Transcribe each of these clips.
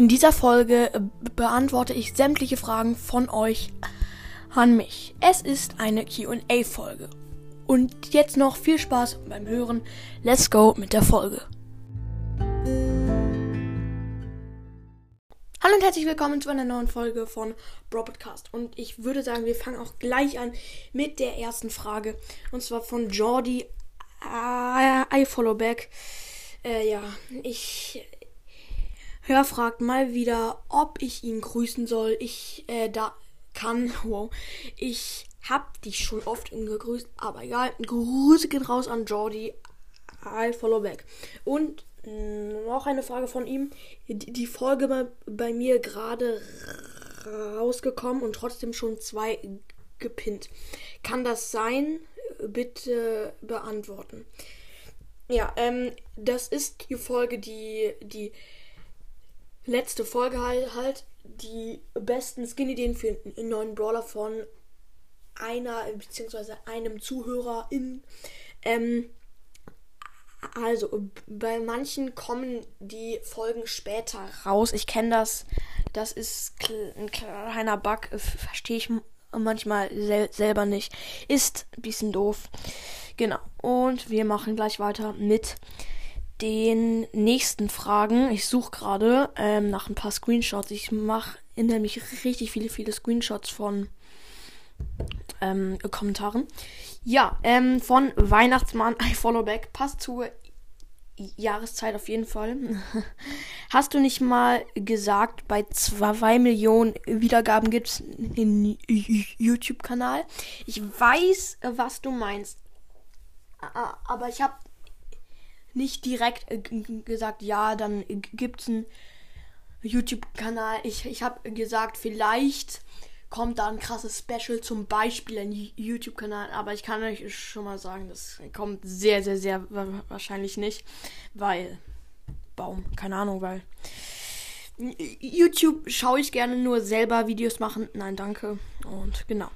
In dieser Folge äh, beantworte ich sämtliche Fragen von euch an mich. Es ist eine QA-Folge. Und jetzt noch viel Spaß beim Hören. Let's go mit der Folge. Hallo und herzlich willkommen zu einer neuen Folge von Bro Podcast. Und ich würde sagen, wir fangen auch gleich an mit der ersten Frage. Und zwar von Jordi I follow back. Äh, ja, ich Hör fragt mal wieder, ob ich ihn grüßen soll. Ich äh, da kann. Wow. Ich hab dich schon oft gegrüßt, aber egal. Grüße gehen raus an Jordi. I follow back. Und noch eine Frage von ihm. Die, die Folge bei, bei mir gerade rausgekommen und trotzdem schon zwei gepinnt. Kann das sein? Bitte beantworten. Ja, ähm, das ist die Folge, die, die letzte Folge halt, halt die besten Skin-Ideen für einen neuen Brawler von einer bzw. einem Zuhörer in. Ähm, also, bei manchen kommen die Folgen später raus. Ich kenne das. Das ist ein kleiner Bug. Verstehe ich manchmal sel selber nicht. Ist ein bisschen doof. Genau. Und wir machen gleich weiter mit den nächsten Fragen. Ich suche gerade ähm, nach ein paar Screenshots. Ich mache nämlich richtig viele, viele Screenshots von ähm, Kommentaren. Ja, ähm, von Weihnachtsmann, I follow back. Passt zur Jahreszeit auf jeden Fall. Hast du nicht mal gesagt, bei zwei Millionen Wiedergaben gibt es einen YouTube-Kanal? Ich weiß, was du meinst. Aber ich habe nicht direkt äh, gesagt, ja, dann gibt es einen YouTube-Kanal. Ich, ich habe gesagt, vielleicht kommt da ein krasses Special, zum Beispiel ein YouTube-Kanal. Aber ich kann euch schon mal sagen, das kommt sehr, sehr, sehr wahrscheinlich nicht. Weil, Baum, keine Ahnung, weil. YouTube schaue ich gerne nur selber Videos machen. Nein, danke. Und genau.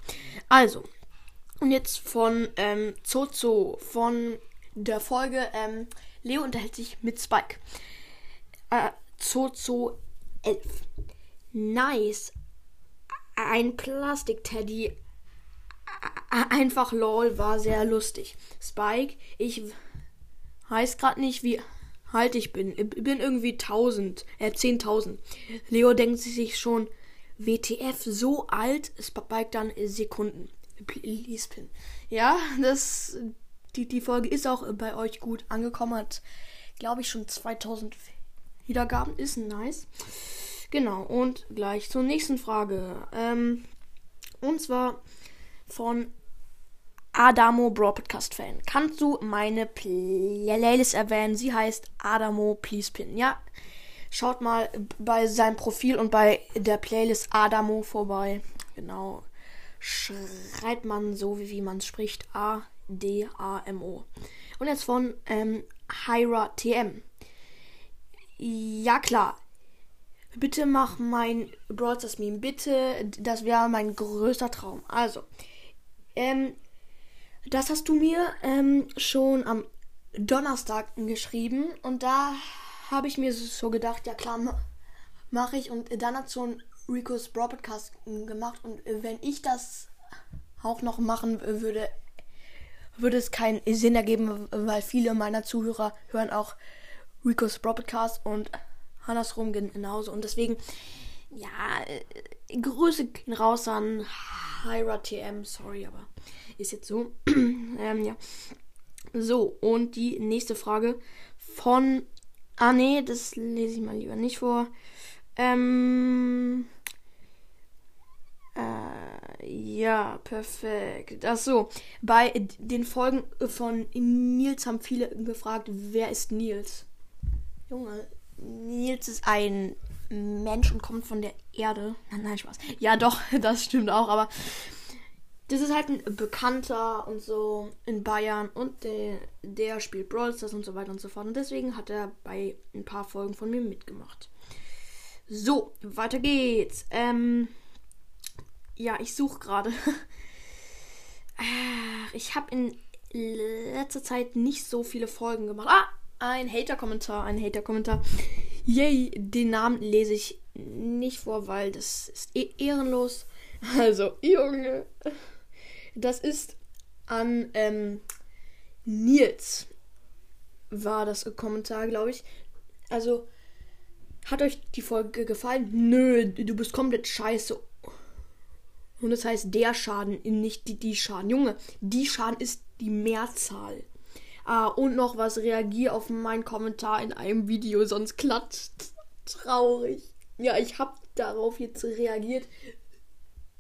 Also. Und jetzt von ähm, Zozo, von der Folge ähm, Leo unterhält sich mit Spike. Äh, Zozo 11. Nice. Ein Plastik-Teddy. Einfach lol, war sehr lustig. Spike, ich weiß gerade nicht, wie alt ich bin. Ich bin irgendwie 1000, äh 10.000. Leo denkt sich schon, WTF, so alt? Spike dann Sekunden. Please pin. Ja, das die, die Folge ist auch bei euch gut angekommen. Hat, glaube ich, schon 2000 Wiedergaben. Ist nice. Genau, und gleich zur nächsten Frage. Ähm, und zwar von Adamo Bro Podcast Fan. Kannst du meine Playlist erwähnen? Sie heißt Adamo Please Pin. Ja, schaut mal bei seinem Profil und bei der Playlist Adamo vorbei. Genau. Schreibt man so, wie, man spricht. A D-A-M-O. Und jetzt von ähm, Hyra TM. Ja, klar. Bitte mach mein Brawl Stars Meme. Bitte, das wäre mein größter Traum. Also, ähm, das hast du mir ähm, schon am Donnerstag geschrieben. Und da habe ich mir so gedacht, ja klar, mache ich. Und dann hat so ein Rico's Brawl Podcast gemacht. Und wenn ich das auch noch machen würde, würde es keinen Sinn ergeben, weil viele meiner Zuhörer hören auch Rico's Broadcast und andersrum genauso. Und deswegen, ja, äh, Grüße raus an Hyra TM, sorry, aber ist jetzt so. ähm, ja. So, und die nächste Frage von. Ah, nee, das lese ich mal lieber nicht vor. Ähm. Ja, perfekt. Achso, bei den Folgen von Nils haben viele gefragt, wer ist Nils? Junge, Nils ist ein Mensch und kommt von der Erde. Nein, nein, Spaß. Ja, doch, das stimmt auch, aber das ist halt ein Bekannter und so in Bayern und der, der spielt Brawl Stars und so weiter und so fort. Und deswegen hat er bei ein paar Folgen von mir mitgemacht. So, weiter geht's. Ähm. Ja, ich suche gerade. ich habe in letzter Zeit nicht so viele Folgen gemacht. Ah, ein Hater-Kommentar, ein Hater-Kommentar. Yay, den Namen lese ich nicht vor, weil das ist eh ehrenlos. Also, Junge. Das ist an ähm, Nils war das Kommentar, glaube ich. Also, hat euch die Folge gefallen? Nö, du bist komplett scheiße. Und das heißt der Schaden, nicht die, die Schaden. Junge, die Schaden ist die Mehrzahl. Ah, und noch was, reagier auf meinen Kommentar in einem Video, sonst klatscht. Traurig. Ja, ich hab darauf jetzt reagiert.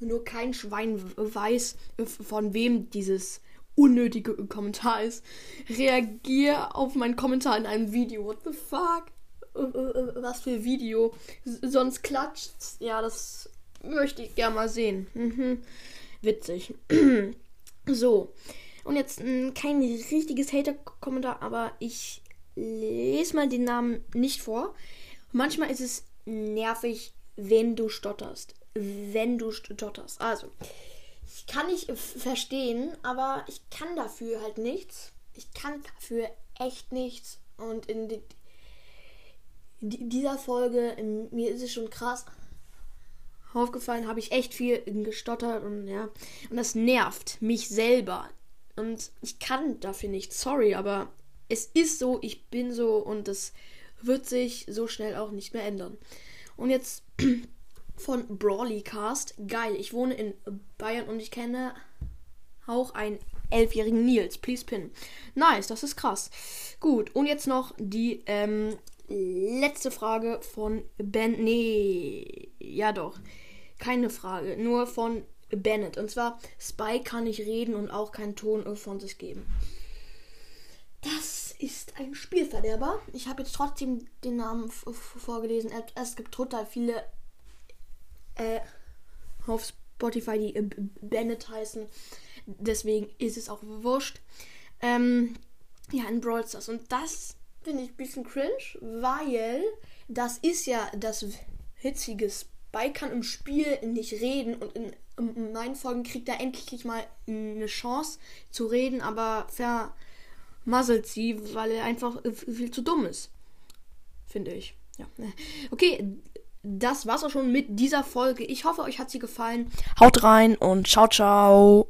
Nur kein Schwein weiß, von wem dieses unnötige Kommentar ist. Reagier auf meinen Kommentar in einem Video. What the fuck? Was für Video? Sonst klatscht. Ja, das möchte ich gerne mal sehen. Mhm. Witzig. so. Und jetzt kein richtiges Hater-Kommentar, aber ich lese mal den Namen nicht vor. Manchmal ist es nervig, wenn du stotterst. Wenn du stotterst. Also, ich kann nicht verstehen, aber ich kann dafür halt nichts. Ich kann dafür echt nichts. Und in die, die, dieser Folge, mir ist es schon krass aufgefallen, habe ich echt viel gestottert und ja. Und das nervt mich selber. Und ich kann dafür nichts. Sorry, aber es ist so, ich bin so und das wird sich so schnell auch nicht mehr ändern. Und jetzt von Brawlycast. Geil, ich wohne in Bayern und ich kenne auch einen elfjährigen Nils. Please pin. Nice, das ist krass. Gut, und jetzt noch die ähm, letzte Frage von Ben. Nee, ja doch. Keine Frage, nur von Bennett. Und zwar, Spy kann nicht reden und auch keinen Ton von sich geben. Das ist ein Spielverderber. Ich habe jetzt trotzdem den Namen vorgelesen. Es gibt total viele äh, auf Spotify, die äh, Bennett heißen. Deswegen ist es auch wurscht. Ähm, ja, in Brawl Stars. Und das finde ich ein bisschen cringe, weil das ist ja das hitzige Spy kann im Spiel nicht reden und in, in meinen Folgen kriegt er endlich mal eine Chance zu reden, aber vermasselt sie, weil er einfach viel zu dumm ist. Finde ich. Ja. Okay, das war's auch schon mit dieser Folge. Ich hoffe, euch hat sie gefallen. Haut rein und ciao, ciao.